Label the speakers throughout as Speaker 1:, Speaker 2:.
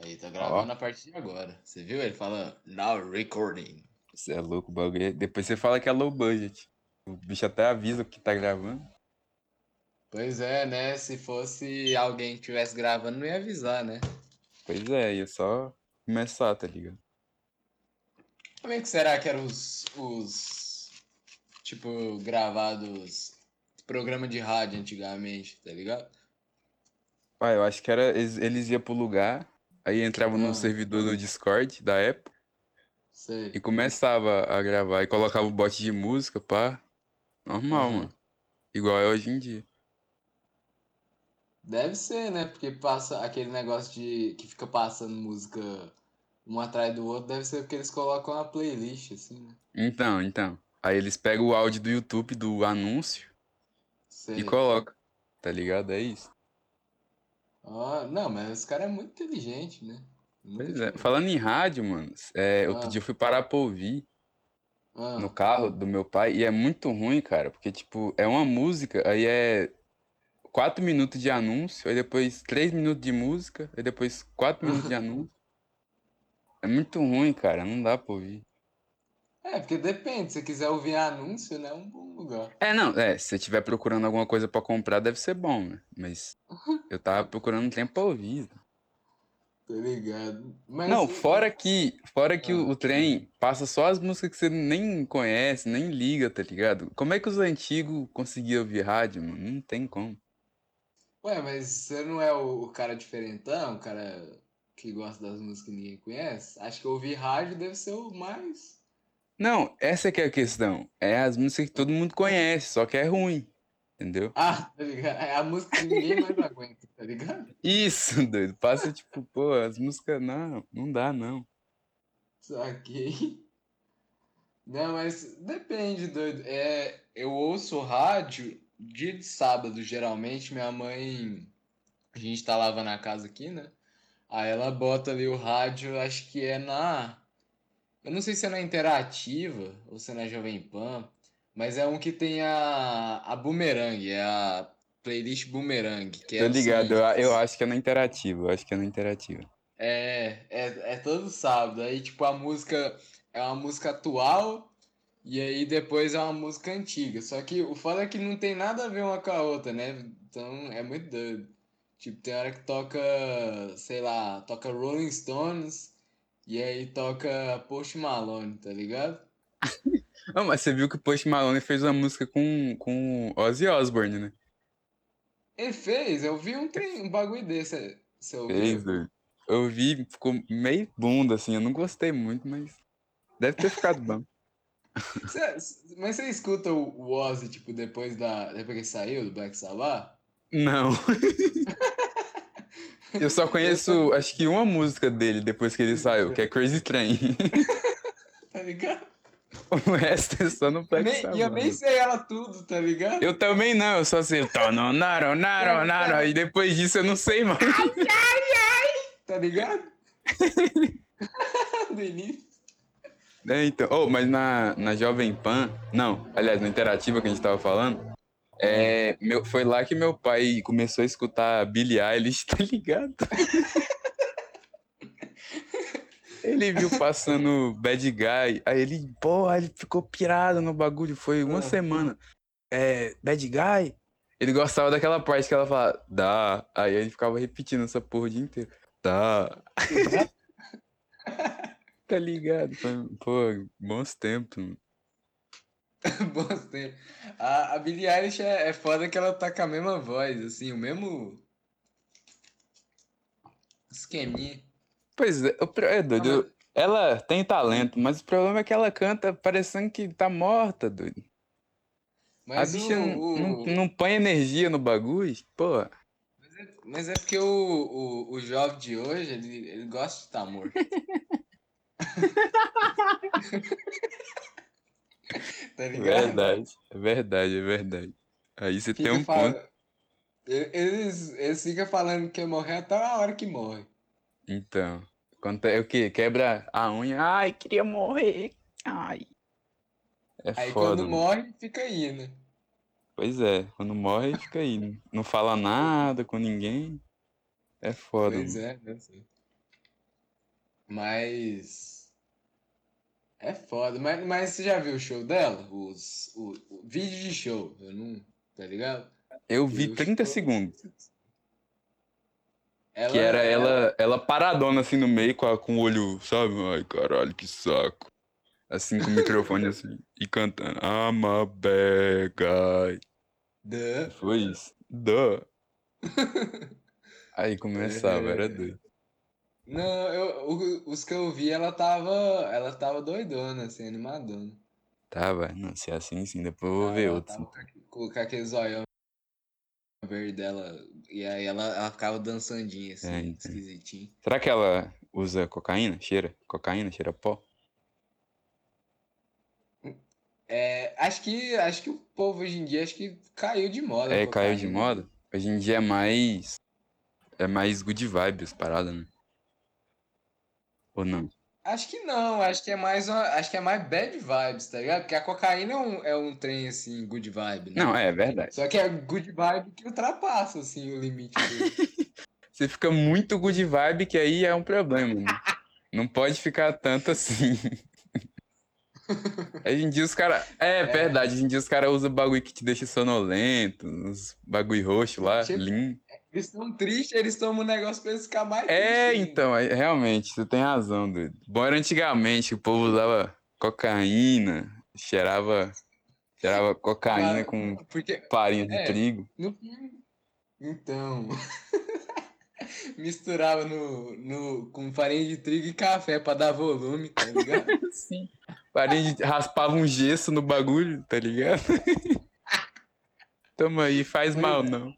Speaker 1: Aí, tá gravando a partir de agora. Você viu? Ele fala now recording.
Speaker 2: Você é louco, o bagulho. é- Depois você fala que é low budget. O bicho até avisa que tá gravando.
Speaker 1: Pois é, né? Se fosse alguém que estivesse gravando, não ia avisar, né?
Speaker 2: Pois é, ia só começar, tá ligado?
Speaker 1: Como é que será que eram os, os tipo, gravados programa de rádio antigamente, tá ligado?
Speaker 2: Pai, eu acho que era. Eles, eles iam pro lugar, aí entravam no
Speaker 1: Ah.
Speaker 2: servidor do Discord da Apple
Speaker 1: Sei.
Speaker 2: e começava a gravar. E colocava o bot de música, pá. Normal,
Speaker 1: Uhum.
Speaker 2: mano. Igual é hoje em dia.
Speaker 1: Deve ser, né? Porque passa aquele negócio de que fica passando música um atrás do outro, deve ser porque eles colocam uma playlist, assim, né?
Speaker 2: Então, então. Aí eles pegam o áudio do YouTube do anúncio
Speaker 1: Sei.
Speaker 2: e colocam. Tá ligado? É isso.
Speaker 1: Não, mas esse cara é muito inteligente, né? Nunca
Speaker 2: Pois é. Falando em rádio, mano, é, outro
Speaker 1: Ah.
Speaker 2: dia eu fui parar pra ouvir
Speaker 1: Ah,
Speaker 2: no carro do meu pai e é muito ruim, cara, porque, tipo, é uma música, aí é quatro minutos de anúncio, aí depois três minutos de música, aí depois quatro minutos de anúncio. É muito ruim, cara, não dá pra ouvir.
Speaker 1: É, porque depende, se você quiser ouvir anúncio, né? É um bom lugar.
Speaker 2: É, não, é, se você estiver procurando alguma coisa pra comprar, deve ser bom, né? Mas eu tava procurando um tempo pra ouvir.
Speaker 1: Tá ligado? Mas
Speaker 2: Não, fora que, fora que o,
Speaker 1: Ah.
Speaker 2: o trem passa só as músicas que você nem conhece, nem liga, tá ligado? Como é que os antigos conseguiam ouvir rádio, mano? Não tem como.
Speaker 1: Ué, mas você não é o, o cara diferentão, o cara que gosta das músicas que ninguém conhece? Acho que ouvir rádio deve ser o mais.
Speaker 2: Não, essa que é a questão. É as músicas que todo mundo conhece, só que é ruim. Entendeu?
Speaker 1: Ah, tá ligado? É a música que ninguém mais aguenta, tá ligado?
Speaker 2: Isso, doido. Passa tipo, pô, as músicas. Não, não dá, não.
Speaker 1: Saquei. Não, mas depende, doido. É, eu ouço rádio dia de sábado, geralmente. Minha mãe. A gente tá lavando a casa aqui, né? Aí ela bota ali o rádio, acho que é na. Eu não sei se é na Interativa ou se é na Jovem Pan, mas é um que tem a, a Boomerang, é a playlist Boomerang, que é
Speaker 2: Tô
Speaker 1: o
Speaker 2: ligado, eu, eu acho que é na interativa, eu acho que é na interativa.
Speaker 1: É, é, é todo sábado. Aí, tipo, a música é uma música atual e aí depois é uma música antiga. Só que o foda é que não tem nada a ver uma com a outra, né? Então é muito doido. Tipo, tem hora que toca, sei lá, toca Rolling Stones e aí toca Post Malone, tá ligado?
Speaker 2: Ah, mas você viu que o Post Malone fez uma música com, com Ozzy Osbourne, né?
Speaker 1: Ele fez, eu vi um, trem, um bagulho desse. Ouviu?
Speaker 2: Fez, doido. Eu vi, ficou meio bunda, assim, eu não gostei muito, mas deve ter ficado bom.
Speaker 1: Cê- mas você escuta o o Ozzy, tipo, depois da. Depois que ele saiu do Black Sabbath?
Speaker 2: Não. Eu só conheço, acho que uma música dele depois que ele saiu, que é Crazy Train.
Speaker 1: Tá ligado?
Speaker 2: O resto é só no Black
Speaker 1: nem, e eu
Speaker 2: Sabbath.
Speaker 1: nem sei ela tudo, tá ligado?
Speaker 2: Eu também não, eu só sei. Tono, naro, naro, naro. E depois disso eu não sei mais.
Speaker 1: Tá ligado? Do início.
Speaker 2: É, então. Oh, mas na, na Jovem Pan, não, aliás, na Interativa que a gente tava falando, é, meu, foi lá que meu pai começou a escutar Billie Eilish, tá ligado? Ele viu passando Bad Guy, aí ele, porra, ele ficou pirado no bagulho, foi uma
Speaker 1: Ah.
Speaker 2: semana. É, Bad Guy? Ele gostava daquela parte que ela fala, dá. Aí ele ficava repetindo essa porra o dia inteiro. Dá. Tá ligado? Pô, bons tempos.
Speaker 1: tempos. A, a Billie Eilish é, é foda que ela tá com a mesma voz, assim, o mesmo esqueminha.
Speaker 2: Pois é, o é doido. eu- Ela tem talento, mas o problema é que ela canta parecendo que tá morta, doido.
Speaker 1: Mas
Speaker 2: a bicha
Speaker 1: o,
Speaker 2: não,
Speaker 1: o-
Speaker 2: não, não põe energia no bagulho, pô.
Speaker 1: Mas é porque o, o, o jovem de hoje, ele, ele gosta de estar morto. tá ligado?
Speaker 2: Verdade, é verdade, é verdade. Aí você tem
Speaker 1: Fica
Speaker 2: um
Speaker 1: fala-
Speaker 2: ponto.
Speaker 1: Eles, eles ficam falando que morrer até a hora que morre.
Speaker 2: Então, quando é o quê? Quebra a unha. Ai, queria morrer. Ai. É
Speaker 1: Aí
Speaker 2: foda.
Speaker 1: quando
Speaker 2: mano.
Speaker 1: morre, fica aí, né?
Speaker 2: Pois é, quando morre fica aí. Não fala nada com ninguém. É foda.
Speaker 1: Pois
Speaker 2: mano.
Speaker 1: é, eu sei. Mas. É foda. Mas, mas você já viu o show dela? Os, o, o vídeo de show. Eu não. Tá ligado?
Speaker 2: Eu vi
Speaker 1: Eu
Speaker 2: 30
Speaker 1: show-
Speaker 2: segundos.
Speaker 1: Ela,
Speaker 2: Que era ela, ela paradona assim no meio com, a- com o olho, sabe? Ai, caralho, que saco. Assim com o microfone assim. E cantando. I'm a bad guy.
Speaker 1: Duh.
Speaker 2: Foi isso. Duh. Aí começava, era
Speaker 1: É.
Speaker 2: doido.
Speaker 1: Não, eu, os que eu vi, ela tava. Ela tava doidona, assim, animadona.
Speaker 2: Tava, não, se é assim sim, depois eu vou ver
Speaker 1: Ela
Speaker 2: outros.
Speaker 1: tava com aque- com com aquele zoião verde dela. E aí ela, ela ficava dançandinha, assim,
Speaker 2: É, então.
Speaker 1: esquisitinho.
Speaker 2: Será que ela usa cocaína? Cheira? Cocaína? Cheira pó?
Speaker 1: É, acho que, acho que o povo hoje em dia acho que caiu de moda.
Speaker 2: É, caiu de
Speaker 1: cocaína.
Speaker 2: moda? Hoje em dia é mais. É mais good vibes parada, né? Ou não?
Speaker 1: Acho que não, acho que é mais uma- acho que é mais bad vibes, tá ligado? Porque a cocaína é um, é um trem assim, good vibe, né?
Speaker 2: Não, é verdade.
Speaker 1: Só que é good vibe que ultrapassa assim o limite dele.
Speaker 2: Você fica muito good vibe, que aí é um problema, né? Não pode ficar tanto assim. Hoje em dia os caras. É, verdade, hoje em dia os caras usam bagulho que te deixa sonolento, uns bagulho roxo lá,
Speaker 1: Tipo,
Speaker 2: lean.
Speaker 1: Eles estão tristes, eles tomam um negócio pra eles ficar mais
Speaker 2: É,
Speaker 1: tristes ainda.
Speaker 2: então, é- realmente, você tem razão, doido. Bom era antigamente, o povo usava cocaína, cheirava, cheirava cocaína
Speaker 1: Ah,
Speaker 2: com
Speaker 1: Porque
Speaker 2: farinha de
Speaker 1: é.
Speaker 2: trigo.
Speaker 1: no então misturava no, no com farinha de trigo e café pra dar volume, tá ligado?
Speaker 2: Sim. Farinha de... raspava um gesso no bagulho, tá ligado? Toma aí, faz
Speaker 1: Pois
Speaker 2: mal
Speaker 1: é.
Speaker 2: não.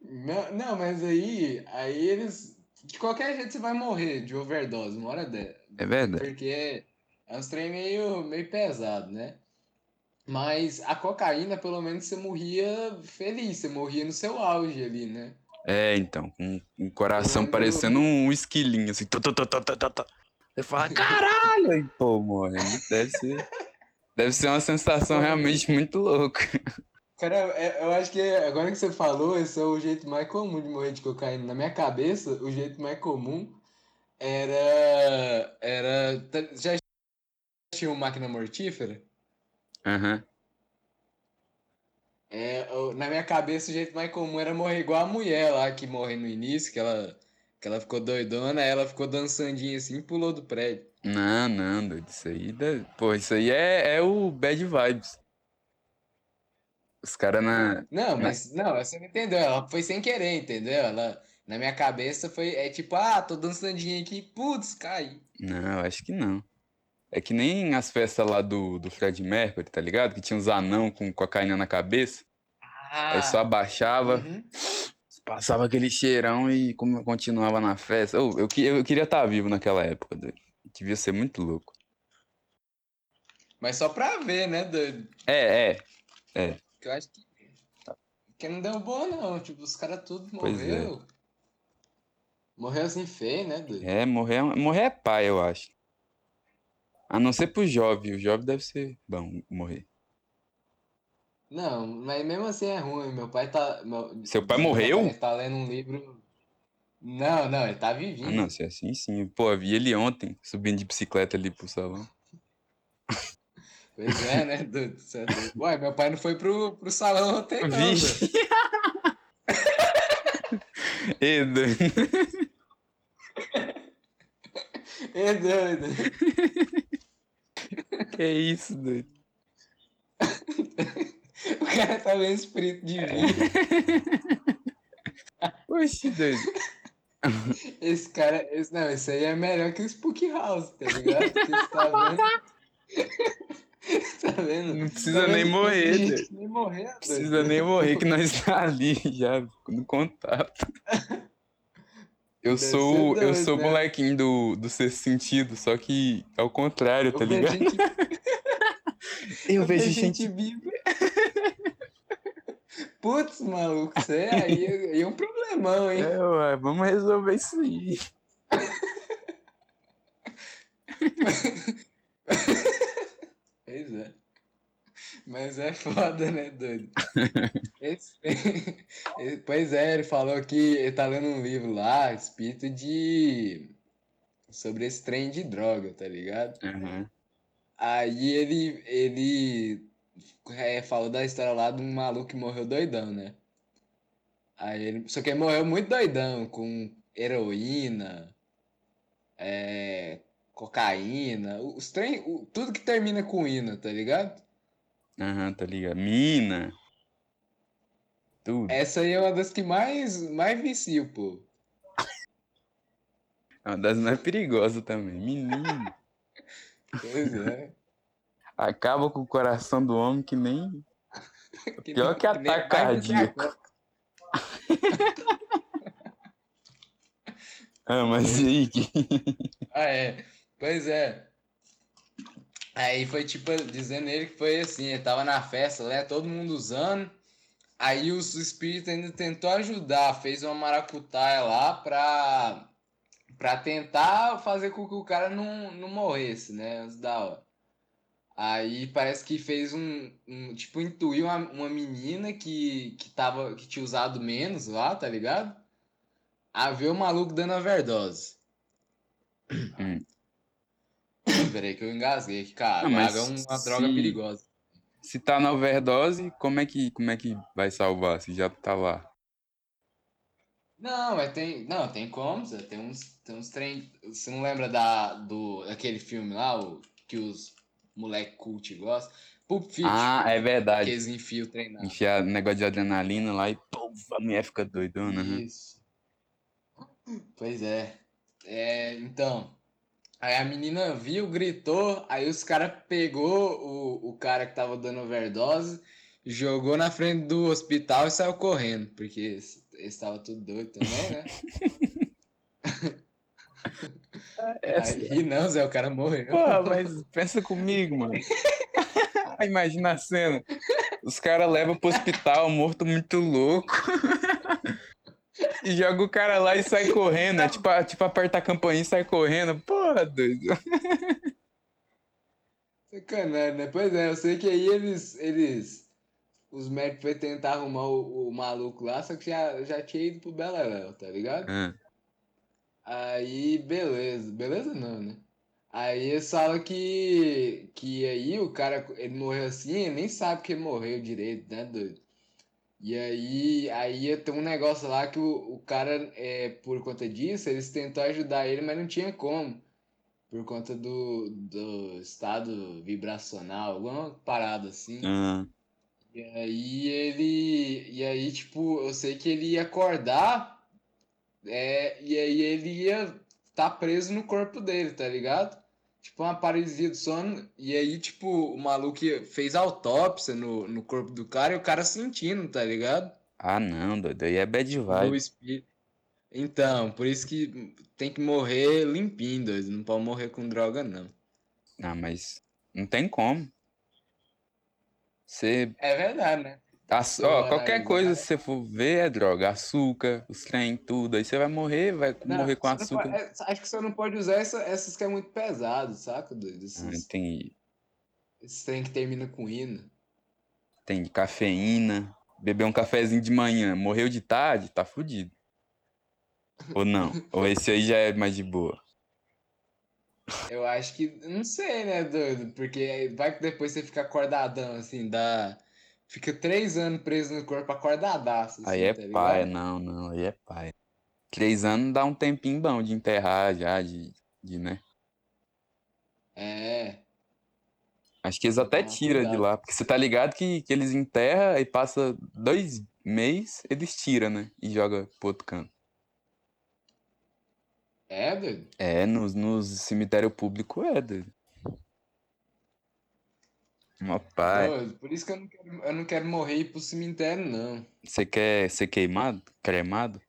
Speaker 1: Não, não, mas aí, aí eles. De qualquer jeito você vai morrer de overdose, uma hora dessa.
Speaker 2: É verdade.
Speaker 1: Porque é, é uns trem meio, meio pesado, né? Mas a cocaína, pelo menos, você morria feliz, você morria no seu auge ali, né?
Speaker 2: É, então, com com o coração parecendo um esquilinho, assim. tu, tu, tu, tu, tu, tu, tu. Você fala, caralho! Aí, pô, morre. Deve ser, deve ser uma sensação realmente muito louca.
Speaker 1: Cara, é- eu acho que agora que você falou, esse é o jeito mais comum de morrer de cocaína. Na minha cabeça, o jeito mais comum era. Era. Já tinha uma máquina mortífera?
Speaker 2: Aham.
Speaker 1: É, eu- na minha cabeça, o jeito mais comum era morrer igual a mulher lá que morreu no início, que ela, que ela ficou doidona, aí ela ficou dançandinha assim e pulou do prédio.
Speaker 2: Não, não, doido. Isso aí, pô, isso aí é, é o bad vibes. Os caras na.
Speaker 1: Não, mas não, você não entendeu. Ela foi sem querer, entendeu? Ela, na minha cabeça foi é tipo, ah, tô dançandinha aqui, putz, cai.
Speaker 2: Não, eu acho que não. É que nem as festas lá do, do Fred Mercury, tá ligado? Que tinha uns anão com cocaína na cabeça. Aí só abaixava,
Speaker 1: Uhum.
Speaker 2: passava aquele cheirão e como- continuava na festa. Eu, que- eu queria estar vivo naquela época, doido. Devia ser muito louco.
Speaker 1: Mas só pra ver, né, doido?
Speaker 2: É, é.
Speaker 1: Que eu acho que. Que não deu bom, não. Tipo, os caras tudo
Speaker 2: Pois é.
Speaker 1: morreu. Morreu assim feio, né, doido?
Speaker 2: É, morrer, é- morrer é pai, eu acho. A não ser pro jovem. O jovem deve ser bom morrer.
Speaker 1: Não, mas mesmo assim é ruim. Meu pai tá. meu-
Speaker 2: Seu pai morreu?
Speaker 1: Ele tá lendo um livro. Não, não, ele tá
Speaker 2: Ah,
Speaker 1: vivinho.
Speaker 2: não, se é assim, sim. Pô, vi ele ontem, subindo de bicicleta ali pro salão.
Speaker 1: Pois é, né, doido? Cê é doido. Ué, meu pai não foi pro, pro salão ontem, não.
Speaker 2: Vixe! Ê, doido.
Speaker 1: É doido.
Speaker 2: Que isso, doido?
Speaker 1: O cara tá vendo espírito divino.
Speaker 2: Oxi, doido.
Speaker 1: Esse cara, esse, não, esse aí é melhor que o Spook House, tá ligado? Porque você tá vendo. tá vendo?
Speaker 2: Não precisa
Speaker 1: Tá
Speaker 2: nem
Speaker 1: vendo?
Speaker 2: morrer,
Speaker 1: Tem gente nem morrer, doido.
Speaker 2: Precisa nem morrer que nós tá ali já, no contato. Eu
Speaker 1: Deve
Speaker 2: sou, eu sou o
Speaker 1: né?
Speaker 2: molequinho do, do sexto sentido, só que ao contrário, tá
Speaker 1: Eu vejo
Speaker 2: ligado?
Speaker 1: gente,
Speaker 2: Eu
Speaker 1: eu vejo gente viva. Putz, maluco, você é aí, aí é um problemão, hein?
Speaker 2: É, ué, vamos resolver isso aí.
Speaker 1: Pois é. Mas é foda, né, doido? Esse- Pois é, ele falou que ele tá lendo um livro lá, a respeito de. sobre esse trem de droga, tá ligado?
Speaker 2: Aham.
Speaker 1: Aí ele, ele é, falou da história lá de um maluco que morreu doidão, né? Aí ele, só que ele morreu muito doidão, com heroína, é, cocaína, os trem, o- tudo que termina com ina, tá ligado?
Speaker 2: Aham, tá ligado? Mina. Tudo.
Speaker 1: Essa aí é uma das que mais, mais vicia povo.
Speaker 2: É uma das mais perigosas também. Menino.
Speaker 1: Pois é.
Speaker 2: Acaba com o coração do homem que nem.
Speaker 1: Que
Speaker 2: Pior
Speaker 1: nem-
Speaker 2: que ataque cardíaco. Ah, mas e aí? que-
Speaker 1: Ah, é. Pois é. Aí foi tipo, dizendo ele que foi assim, ele tava na festa, né? Todo mundo usando. Aí os espíritos ainda tentou ajudar, fez uma maracutaia lá pra, pra tentar fazer com que o cara não, não morresse, né? Antes da hora. Aí parece que fez um, um tipo, intuiu uma, uma menina que, que, tava, que tinha usado menos lá, tá ligado? A ver o maluco dando overdose.
Speaker 2: Hum.
Speaker 1: Peraí que eu engasguei cara.
Speaker 2: Não, mas
Speaker 1: é uma droga
Speaker 2: se-
Speaker 1: perigosa.
Speaker 2: Se tá na overdose, como é que, como é que vai salvar? Se já tá lá.
Speaker 1: Não, mas tem. Não, tem como. Tem uns, tem uns trem. Você não lembra da, do, daquele filme lá, o, que os moleque cult gostam? Pulp Fiction.
Speaker 2: Ah, é
Speaker 1: que
Speaker 2: verdade.
Speaker 1: eles enfiam o trem.
Speaker 2: Enfiar negócio de adrenalina lá e pô, a mulher fica doidona. aham.
Speaker 1: Isso. Pois é. É, então. Aí a menina viu, gritou, aí os caras pegou o, o cara que tava dando overdose, jogou na frente do hospital e saiu correndo, porque estavam tudo doido também, né? Aí não, Zé, o cara morreu.
Speaker 2: Porra, mas pensa comigo, mano. Imagina a cena. Os caras levam pro hospital, morto muito louco. E joga o cara lá e sai correndo. É tipo, tipo aperta a campainha e sai correndo. Porra, doido.
Speaker 1: Sacanagem, né? Pois é, eu sei que aí eles, eles os médicos foram tentar arrumar o, o maluco lá, só que já, já tinha ido pro Beleléu, tá ligado?
Speaker 2: Ah,
Speaker 1: Aí, beleza. Beleza não, né? Aí eles falam que, que aí o cara, ele morreu assim, ele nem sabe que ele morreu direito, né, doido? E aí, aí tem um negócio lá que o, o cara, é, por conta disso, eles tentou ajudar ele, mas não tinha como. Por conta do, do estado vibracional, alguma parada assim.
Speaker 2: ah.
Speaker 1: E aí ele. E aí, tipo, eu sei que ele ia acordar, é, e aí ele ia tá preso no corpo dele, tá ligado? Tipo, uma paralisia do sono. E aí, tipo, o maluco fez autópsia no, no corpo do cara e o cara sentindo, tá ligado?
Speaker 2: Ah, não, doido. Aí é bad
Speaker 1: Do
Speaker 2: vibe.
Speaker 1: espírito. Então, por isso que tem que morrer limpinho, doido. Não pode morrer com droga, não.
Speaker 2: Ah, mas não tem como. Você.
Speaker 1: É verdade, né?
Speaker 2: Aço- Ó, qualquer coisa, se você for ver, é droga. Açúcar, os trem, tudo. Aí você vai morrer, vai
Speaker 1: Não,
Speaker 2: morrer com açúcar.
Speaker 1: pode- é, acho que você não pode usar essa- essas que é muito pesado, saca, doido?
Speaker 2: Ah,
Speaker 1: Esses,
Speaker 2: tem,
Speaker 1: esses trem que termina com hino.
Speaker 2: tem cafeína. Beber um cafezinho de manhã, morreu de tarde, tá fudido. Ou não? Ou esse aí já é mais de boa?
Speaker 1: Eu acho que. Não sei, né, doido? Porque vai que depois você fica acordadão, assim, dá. Fica três anos preso no corpo acordadaço.
Speaker 2: Aí
Speaker 1: assim,
Speaker 2: é
Speaker 1: tá
Speaker 2: paia, não, não, aí é paia. Três anos dá um tempinho bom de enterrar já, de, de né?
Speaker 1: É.
Speaker 2: Acho que eles até tiram de lá, porque você tá ligado que, que eles enterram e passa dois meses, eles tiram, né? E joga pro outro canto.
Speaker 1: É, doido?
Speaker 2: É, nos, nos cemitério público é, doido. Uma pai.
Speaker 1: Por isso que eu não quero, eu não quero morrer e ir pro cemitério, não.
Speaker 2: Você quer ser queimado? Cremado?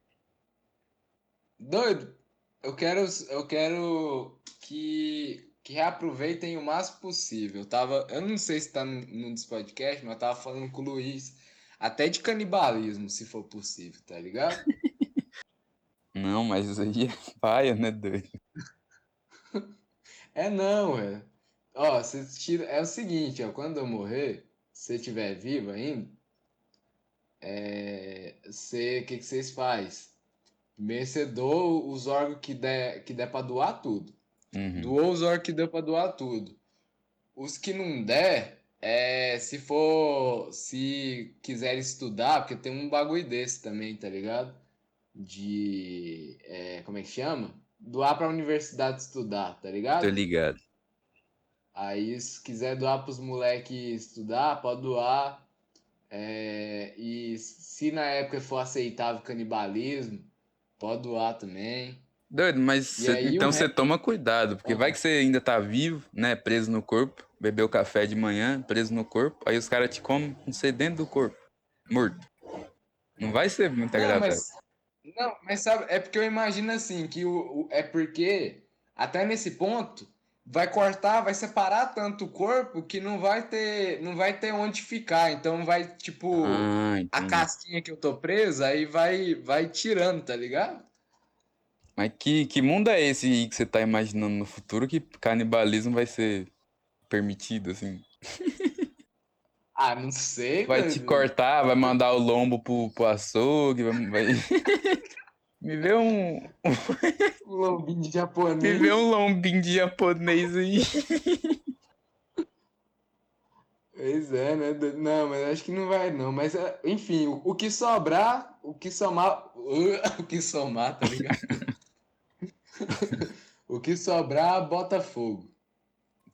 Speaker 1: Doido, eu quero, eu quero que, que reaproveitem o máximo possível. Eu tava, eu não sei se tá num, num dos podcasts, mas eu tava falando com o Luiz, até de canibalismo, se for possível, tá ligado?
Speaker 2: Não, mas isso aí é paia, né, doido?
Speaker 1: É não, velho. Ó, você tira, é o seguinte, ó, quando eu morrer, você estiver vivo ainda, é, você, o que, que vocês faz? Primeiro você doa os órgãos que der, que der pra doar tudo.
Speaker 2: Uhum.
Speaker 1: Doou os órgãos que deu pra doar tudo. Os que não der, é, se for, se quiser estudar, porque tem um bagulho desse também, tá ligado? De, é, como é que chama? Doar pra universidade estudar, tá ligado?
Speaker 2: Tô ligado.
Speaker 1: Aí, se quiser doar pros moleques estudar, pode doar. É, e se na época for aceitável canibalismo, pode doar também.
Speaker 2: Doido, mas cê-
Speaker 1: aí
Speaker 2: então você
Speaker 1: rap-
Speaker 2: toma cuidado, porque
Speaker 1: Ah.
Speaker 2: vai que você ainda tá vivo, né? Preso no corpo, bebeu café de manhã, preso no corpo, aí os caras te comem com você dentro do corpo, morto. Não vai ser muito
Speaker 1: Não,
Speaker 2: agradável.
Speaker 1: mas, não, mas sabe, é porque eu imagino assim, que o, o- é porque até nesse ponto vai cortar, vai separar tanto o corpo que não vai ter, não vai ter onde ficar. Então vai, tipo,
Speaker 2: Ah,
Speaker 1: a casquinha que eu tô presa, aí vai, vai tirando, tá ligado?
Speaker 2: Mas que, que mundo é esse aí que você tá imaginando no futuro que canibalismo vai ser permitido, assim?
Speaker 1: Ah, não sei,
Speaker 2: Vai te
Speaker 1: doido.
Speaker 2: cortar, vai mandar o lombo pro, pro açougue, vai... Me vê um,
Speaker 1: lombinho de
Speaker 2: me
Speaker 1: japonês.
Speaker 2: vê um lombinho de japonês aí.
Speaker 1: Pois é, né? Não, mas acho que não vai, não. Mas, é, enfim, o, o que sobrar, o que somar. O que somar, tá ligado? o que sobrar, bota fogo.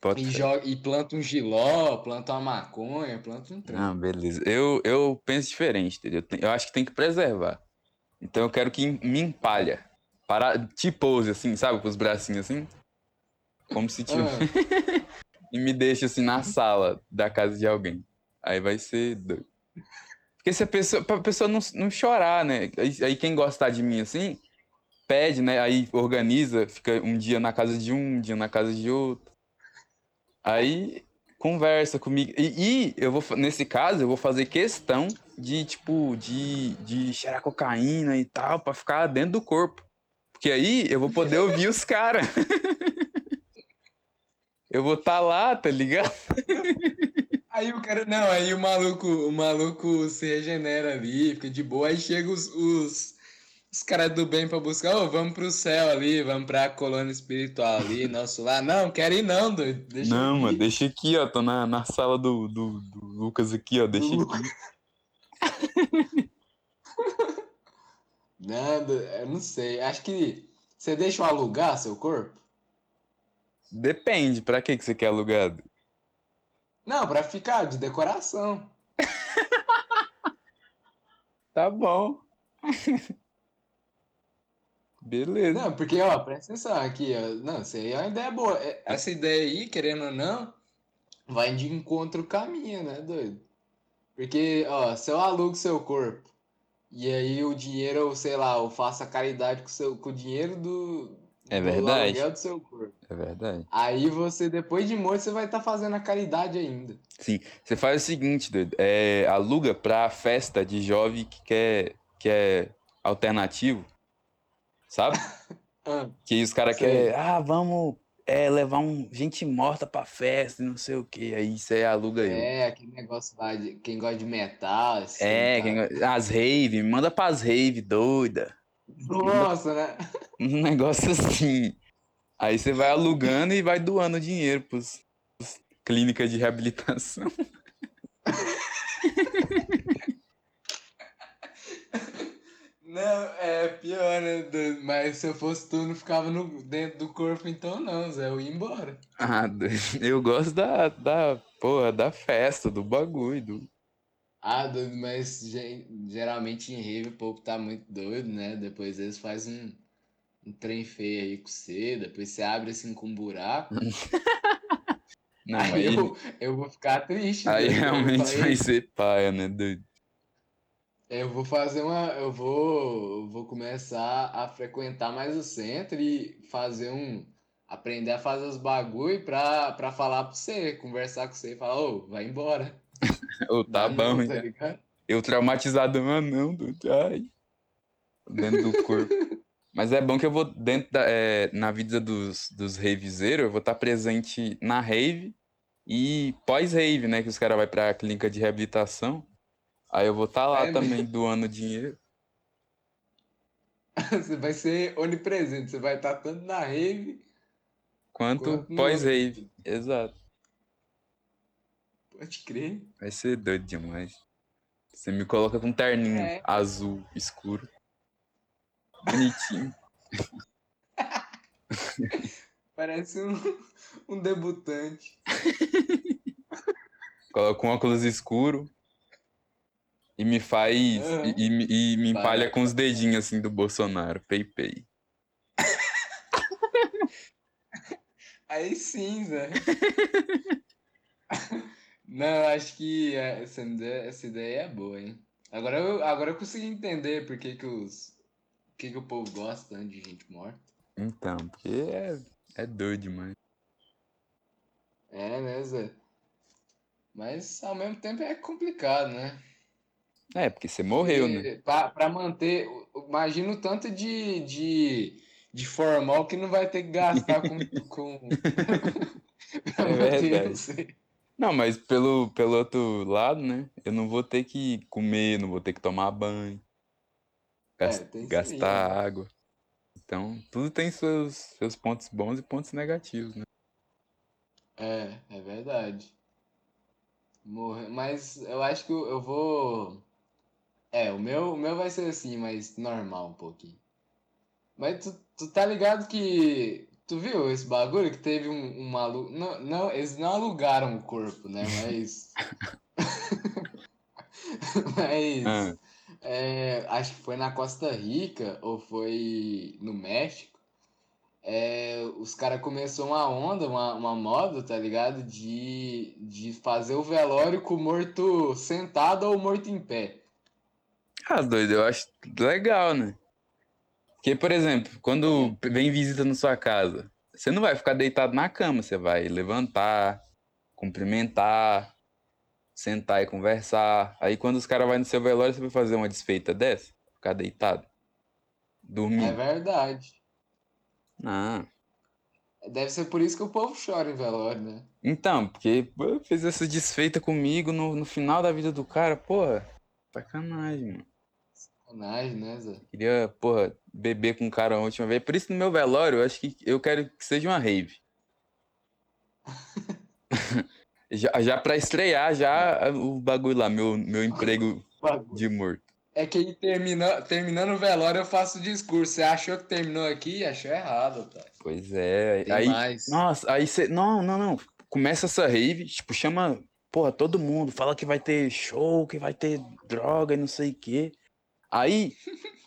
Speaker 2: Bota
Speaker 1: E, joga, e planta um giló, planta uma maconha, planta um trem.
Speaker 2: Ah, beleza. Eu, eu penso diferente, entendeu? Eu acho que tem que preservar. Então eu quero que me empalha. Para, te pose assim, sabe? Com os bracinhos assim. Como se tivesse.
Speaker 1: Ah,
Speaker 2: E me deixa assim na sala da casa de alguém. Aí vai ser doido. Porque se a pessoa, pra pessoa não, não chorar, né? Aí, aí quem gostar de mim assim, pede, né? Aí organiza, fica um dia na casa de um, um dia na casa de outro. Aí conversa comigo. E, e eu vou, nesse caso, eu vou fazer questão de, tipo, de, de cheirar cocaína e tal, pra ficar dentro do corpo. Porque aí eu vou poder ouvir os caras. Eu vou estar lá, tá ligado?
Speaker 1: Aí o cara. Não, aí o maluco, o maluco se regenera ali, fica de boa. Aí chega os, os, os caras do bem pra buscar. Ô, vamos pro céu ali, vamos pra colônia espiritual ali, nosso lá. Não, quero ir não, doido. Deixa
Speaker 2: não,
Speaker 1: ir.
Speaker 2: mano, deixa aqui, ó. Tô na, na sala do, do, do Lucas aqui, ó. Deixa
Speaker 1: Do
Speaker 2: aqui.
Speaker 1: do- eu não sei. Acho que você deixa eu alugar seu corpo?
Speaker 2: Depende, pra que que você quer alugado?
Speaker 1: Não, pra ficar de decoração.
Speaker 2: Tá bom. Beleza.
Speaker 1: Não, porque, ó, presta atenção aqui, ó. Não, isso aí é uma ideia boa. É- Essa ideia aí, querendo ou não, vai de encontro com a minha, né, doido? Porque, ó, se eu alugo seu corpo e aí o dinheiro, eu, sei lá, eu faço a caridade com, o seu, com o dinheiro do,
Speaker 2: É
Speaker 1: do
Speaker 2: verdade.
Speaker 1: do seu corpo.
Speaker 2: É verdade.
Speaker 1: Aí você, depois de morto, você vai estar fazendo a caridade ainda.
Speaker 2: Sim. Você faz o seguinte, doido. É, aluga pra festa de jovem que quer, que é alternativo. Sabe?
Speaker 1: Ah,
Speaker 2: Que os caras querem, ah, vamos é, levar um, gente morta pra festa e não sei o que. Aí você aluga eu.
Speaker 1: é, aquele negócio lá de quem gosta de metal, assim,
Speaker 2: É,
Speaker 1: tá?
Speaker 2: quem as rave, manda pras rave, doida.
Speaker 1: Nossa, né?
Speaker 2: Um negócio assim. Aí você vai alugando e vai doando dinheiro pros, pros clínicas de reabilitação.
Speaker 1: Não, é pior, né? Mas se eu fosse tu, não ficava no, dentro do corpo, então não, Zé. Eu ia embora.
Speaker 2: Ah, doido. eu gosto da, da, porra, da festa, do bagulho. Do...
Speaker 1: Ah, doido, mas ge- geralmente em rave o povo tá muito doido, né? Depois eles fazem um, um trem feio aí com você, depois você abre assim com um buraco.
Speaker 2: Não,
Speaker 1: aí
Speaker 2: aí,
Speaker 1: eu, eu vou ficar triste.
Speaker 2: aí
Speaker 1: doido. Eu
Speaker 2: realmente vai ser paia, né, doido?
Speaker 1: Eu vou fazer uma. Eu vou, vou começar a frequentar mais o centro e fazer um. Aprender a fazer os bagulho pra, pra falar pra você, conversar com você e falar, ô, vai embora.
Speaker 2: Ô, tá
Speaker 1: Dá
Speaker 2: bom,
Speaker 1: não, tá?
Speaker 2: Eu traumatizado, ah, não, doido. Ai. Dentro do corpo. Mas é bom que eu vou dentro da, é, na vida dos, dos ravezeiros, eu vou estar presente na rave E pós-rave, né? Que os caras vão pra clínica de reabilitação. Aí eu vou estar tá lá
Speaker 1: É
Speaker 2: também doando dinheiro.
Speaker 1: Você vai ser onipresente, você vai estar tanto na rave
Speaker 2: Quanto
Speaker 1: quanto no
Speaker 2: pós-rave. Exato.
Speaker 1: Pode crer.
Speaker 2: Vai ser doido demais. Você me coloca com um terninho
Speaker 1: É.
Speaker 2: azul escuro. Bonitinho.
Speaker 1: Parece um, um debutante.
Speaker 2: Coloca um óculos escuro. E me faz.
Speaker 1: Aham.
Speaker 2: E, e me- empalha
Speaker 1: vai,
Speaker 2: com os dedinhos assim do Bolsonaro. Pei, pei.
Speaker 1: Aí sim, Zé. Não, acho que é, essa ideia, essa ideia é boa, hein? Agora eu, agora eu consegui entender por que, que, os, que, que o povo gosta tanto de gente morta.
Speaker 2: Então, porque é, é doido demais.
Speaker 1: É, né, Zé? Mas ao mesmo tempo é complicado, né?
Speaker 2: É, porque você morreu, né?
Speaker 1: Porque Pra, pra manter. Imagina o tanto de, de, de formal que não vai ter que gastar com. com...
Speaker 2: É verdade. Não, mas pelo, pelo outro lado, né? Eu não vou ter que comer, não vou ter que tomar banho,
Speaker 1: É, isso aí,
Speaker 2: gastar
Speaker 1: né?
Speaker 2: água. Então, tudo tem seus, seus pontos bons e pontos negativos, né?
Speaker 1: É, é verdade. Morrer. Mas eu acho que eu vou. É, o meu, o meu vai ser assim, mas normal um pouquinho. Mas tu, tu tá ligado que. Tu viu esse bagulho que teve um, um maluco. Não, não, eles não alugaram o corpo, né? Mas. Mas.
Speaker 2: Ah,
Speaker 1: é, acho que foi na Costa Rica ou foi no México. É, os caras começaram uma onda, uma, uma moda, tá ligado? De, de fazer o velório com o morto sentado ou morto em pé.
Speaker 2: Ah, doido, eu acho legal, né? Porque, por exemplo, quando vem visita na sua casa, você não vai ficar deitado na cama, você vai levantar, cumprimentar, sentar e conversar. Aí quando os caras vão no seu velório, você vai fazer uma desfeita dessa? Ficar deitado?
Speaker 1: É
Speaker 2: Dormir?
Speaker 1: verdade.
Speaker 2: Não.
Speaker 1: Deve ser por isso que o povo chora em velório, né?
Speaker 2: Então, porque pô, fez essa desfeita comigo no, no final da vida do cara, porra, sacanagem, mano.
Speaker 1: Sacanagem, né, Zé?
Speaker 2: Queria, porra, beber com o cara a última vez. Por isso, no meu velório, eu acho que eu quero que seja uma rave. já, já pra estrear já o bagulho lá, meu, meu emprego de morto.
Speaker 1: É que aí termina, terminando o velório eu faço o discurso. Você achou que terminou aqui? Achou errado, otário.
Speaker 2: Pois é,
Speaker 1: Tem
Speaker 2: aí,
Speaker 1: mais.
Speaker 2: nossa, aí você, não, não, não, começa essa rave, tipo, chama, porra, todo mundo, fala que vai ter show, que vai ter droga e não sei o quê. Aí,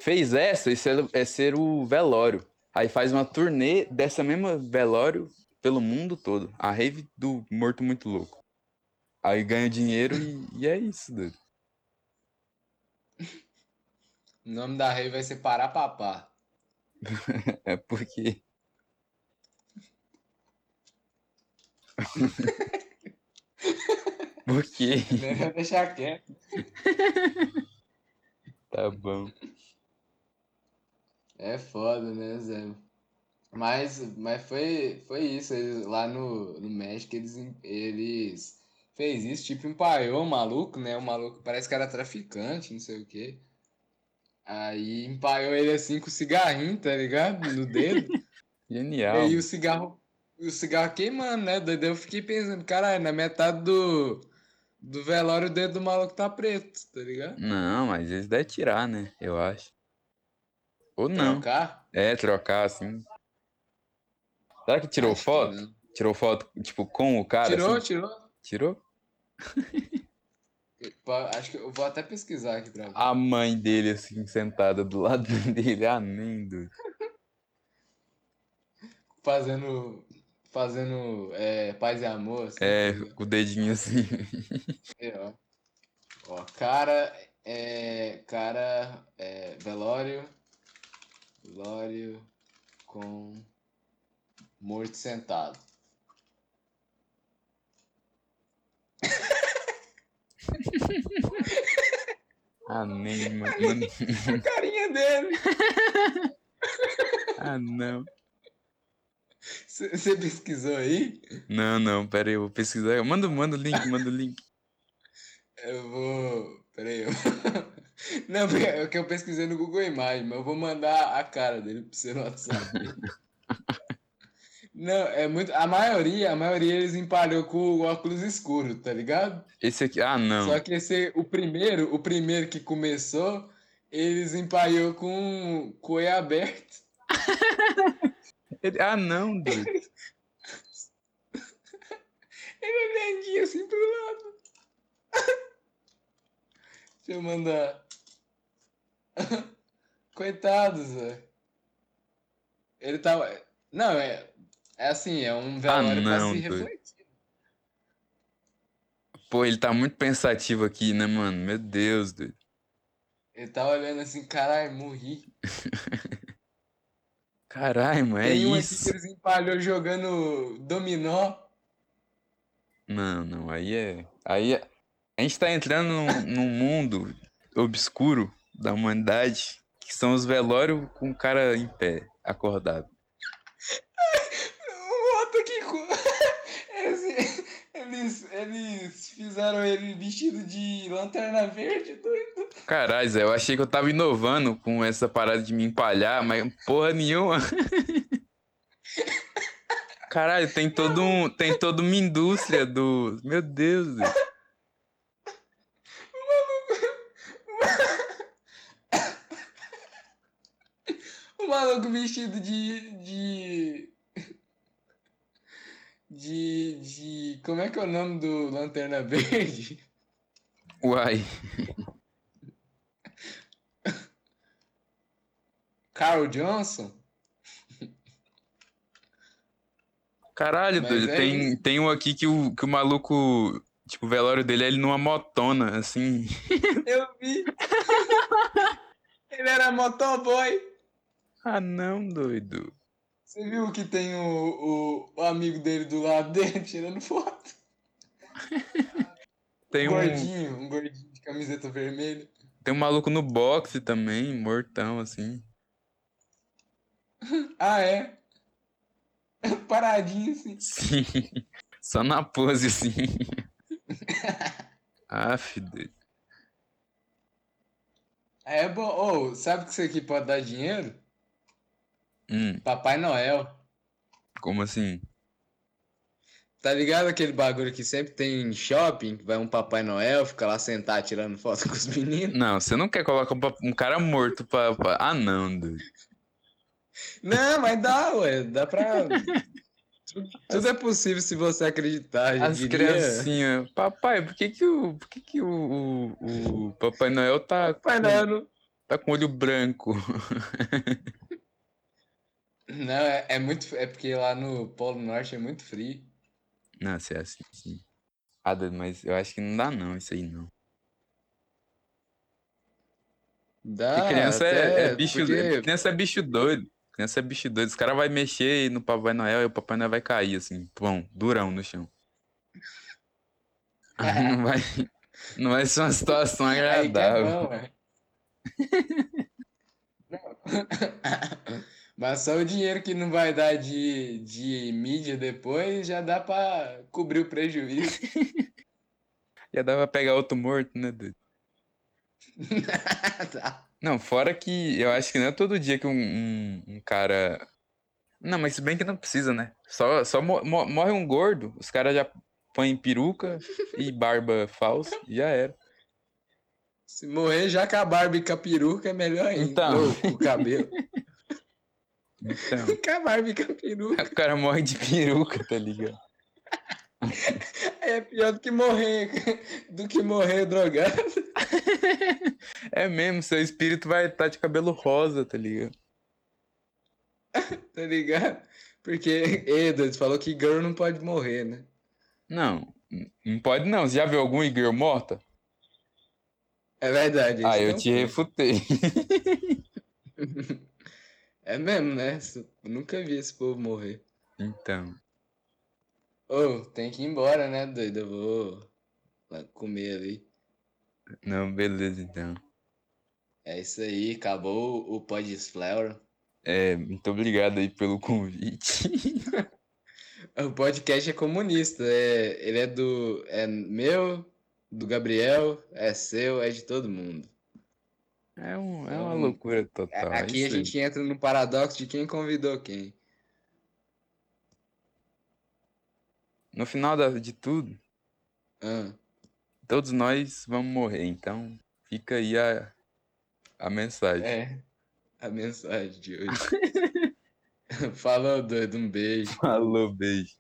Speaker 2: fez essa, esse é, é ser o velório. Aí faz uma turnê dessa mesma velório pelo mundo todo. A rave do Morto Muito Louco. Aí ganha dinheiro e, e é isso, doido.
Speaker 1: O nome da rei vai ser Pará Papá.
Speaker 2: É porque. Por quê?
Speaker 1: Melhor deixar quieto.
Speaker 2: Tá bom.
Speaker 1: É foda, né, Zé? Mas, mas foi, foi isso. Eles, lá no, no México, eles, eles fez isso, tipo, empaiou o maluco, né? O maluco parece que era traficante, não sei o quê. Aí empaiou ele assim com o cigarrinho, tá ligado? No dedo. E
Speaker 2: Genial.
Speaker 1: aí o cigarro, o cigarro queimando, né? Daí eu fiquei pensando, caralho, na metade do, do velório o dedo do maluco tá preto, tá ligado?
Speaker 2: Não, mas eles devem tirar, né? Eu acho. Ou não.
Speaker 1: Trocar?
Speaker 2: É, trocar assim. Será que tirou
Speaker 1: Acho que
Speaker 2: foto?
Speaker 1: não.
Speaker 2: Tirou foto, tipo, com o cara?
Speaker 1: Tirou,
Speaker 2: assim?
Speaker 1: tirou.
Speaker 2: Tirou?
Speaker 1: Acho que eu vou até pesquisar aqui pra ver.
Speaker 2: A mãe dele, assim, sentada do lado dele. Ah, nem doido.
Speaker 1: Fazendo. Fazendo é, paz e amor. Assim,
Speaker 2: É,
Speaker 1: ligado?
Speaker 2: com o dedinho assim.
Speaker 1: Aí, ó. Ó, cara. É. Cara. É, velório. Velório com morto sentado.
Speaker 2: Ah, nem, mano. Mano,
Speaker 1: A carinha dele.
Speaker 2: Ah, não.
Speaker 1: Você pesquisou aí?
Speaker 2: Não, não, pera aí, eu vou pesquisar. Manda, manda o link, manda o link.
Speaker 1: Eu vou. Pera aí. Eu... Não, é que eu pesquisei no Google Imagens, mas eu vou mandar a cara dele pra você no WhatsApp. Não, é muito. A maioria, a maioria eles empalhou com o óculos escuro, tá ligado?
Speaker 2: Esse aqui, ah, não.
Speaker 1: Só que esse, o primeiro, o primeiro que começou, eles empalhou com com o olho aberto.
Speaker 2: Ele- ah, não, doido.
Speaker 1: Ele olhando assim pro lado. Deixa eu mandar. Coitados, velho. Ele tava. Não, é. É assim, é um velório pra
Speaker 2: não,
Speaker 1: se
Speaker 2: doido.
Speaker 1: refletir.
Speaker 2: Pô, ele tá muito pensativo aqui, né, mano? Meu Deus, doido.
Speaker 1: Ele tá olhando assim, caralho, morri.
Speaker 2: Caralho, mano, é
Speaker 1: Tem um aqui
Speaker 2: isso.
Speaker 1: que eles empalhou jogando dominó.
Speaker 2: Não, não, aí é. Aí é... A gente tá entrando num, num mundo obscuro da humanidade, que são os velórios com o cara em pé, acordado.
Speaker 1: O outro aqui com. Eles, eles, eles fizeram ele vestido de lanterna verde, doido.
Speaker 2: Caralho, Zé, eu achei que eu tava inovando com essa parada de me empalhar, mas porra nenhuma. Caralho, tem todo um, tem toda uma indústria do, meu Deus. Zé.
Speaker 1: O maluco vestido de. de. De. de. Como é que é o nome do Lanterna Verde?
Speaker 2: Uai,
Speaker 1: Carl Johnson?
Speaker 2: caralho, doido,
Speaker 1: é
Speaker 2: tem, tem um aqui que o, que o maluco, tipo, o velório dele é ele numa motona, assim.
Speaker 1: Eu vi! Ele era motoboy!
Speaker 2: Ah, não, doido.
Speaker 1: Você viu que tem o, o, amigo dele do lado dele tirando foto?
Speaker 2: Tem
Speaker 1: um
Speaker 2: um,
Speaker 1: gordinho, um gordinho de camiseta vermelha.
Speaker 2: tem um maluco no boxe também, mortão, assim.
Speaker 1: Ah, é? Paradinho assim.
Speaker 2: Sim, só na pose, assim. Aff, doido.
Speaker 1: É bom. Ô, sabe que isso aqui pode dar dinheiro?
Speaker 2: Hum,
Speaker 1: Papai Noel.
Speaker 2: como assim?
Speaker 1: Tá ligado aquele bagulho que sempre tem em shopping? Vai um Papai Noel, fica lá sentado tirando foto com os meninos?
Speaker 2: Não, você não quer colocar um um cara morto pra. pra- Ah, não, doido.
Speaker 1: Não, mas dá, ué. Dá pra. Tudo, é possível se você acreditar.
Speaker 2: As
Speaker 1: diria...
Speaker 2: criancinhas. Papai, por que que o. Por que que o, o, o Papai Noel tá,
Speaker 1: Papai Noel não.
Speaker 2: tá com olho branco?
Speaker 1: Não, é, é muito. É porque lá no Polo Norte é muito frio.
Speaker 2: Não, se é assim, sim. Ah, mas eu acho que não dá não, isso aí não.
Speaker 1: Dá.
Speaker 2: Porque criança é,
Speaker 1: até
Speaker 2: é bicho.
Speaker 1: porque-
Speaker 2: Criança é bicho doido. Criança é bicho doido. Os caras vão mexer no Papai Noel e o Papai Noel vai cair, assim, pão, durão no chão. Aí não vai, não vai ser uma situação
Speaker 1: Aí que é
Speaker 2: agradável.
Speaker 1: bom, ué. Não. Mas só o dinheiro que não vai dar de, de mídia depois já dá pra cobrir o prejuízo.
Speaker 2: Já dá pra pegar outro morto, né?
Speaker 1: Tá.
Speaker 2: Não, fora que eu acho que não é todo dia que um, um, um cara. Não, mas se bem que não precisa, né? Só, só mo- mo- morre um gordo, os caras já põem peruca e barba falsa e já era.
Speaker 1: Se morrer já com a barba e com a peruca é melhor ainda.
Speaker 2: Então.
Speaker 1: Ou o cabelo.
Speaker 2: Então,
Speaker 1: com a barba e com a peruca.
Speaker 2: o cara morre de peruca, tá ligado?
Speaker 1: É pior do que morrer. Do que morrer drogado.
Speaker 2: É mesmo, seu espírito vai estar de cabelo rosa, tá ligado?
Speaker 1: Tá ligado? Porque, Edward falou que girl não pode morrer, né?
Speaker 2: Não, não pode não. Você já viu algum Igor morta?
Speaker 1: É verdade.
Speaker 2: Ah, eu te refutei.
Speaker 1: É mesmo, né? Eu nunca vi esse povo morrer.
Speaker 2: Então,
Speaker 1: Ô, tem que ir embora, né, doido? Eu vou lá comer ali.
Speaker 2: não, beleza então.
Speaker 1: É isso aí, acabou o Podflower.
Speaker 2: É, muito obrigado aí pelo convite.
Speaker 1: O podcast é comunista. É, ele é do. É meu, do Gabriel, é seu, é de todo mundo.
Speaker 2: É, um, é uma
Speaker 1: Então,
Speaker 2: loucura total. é
Speaker 1: Aqui a gente entra no paradoxo de quem convidou quem.
Speaker 2: No final de tudo,
Speaker 1: Ah,
Speaker 2: todos nós vamos morrer. Então, fica aí a, a mensagem.
Speaker 1: é. A mensagem de hoje. Falou, doido. Um beijo.
Speaker 2: Falou, beijo.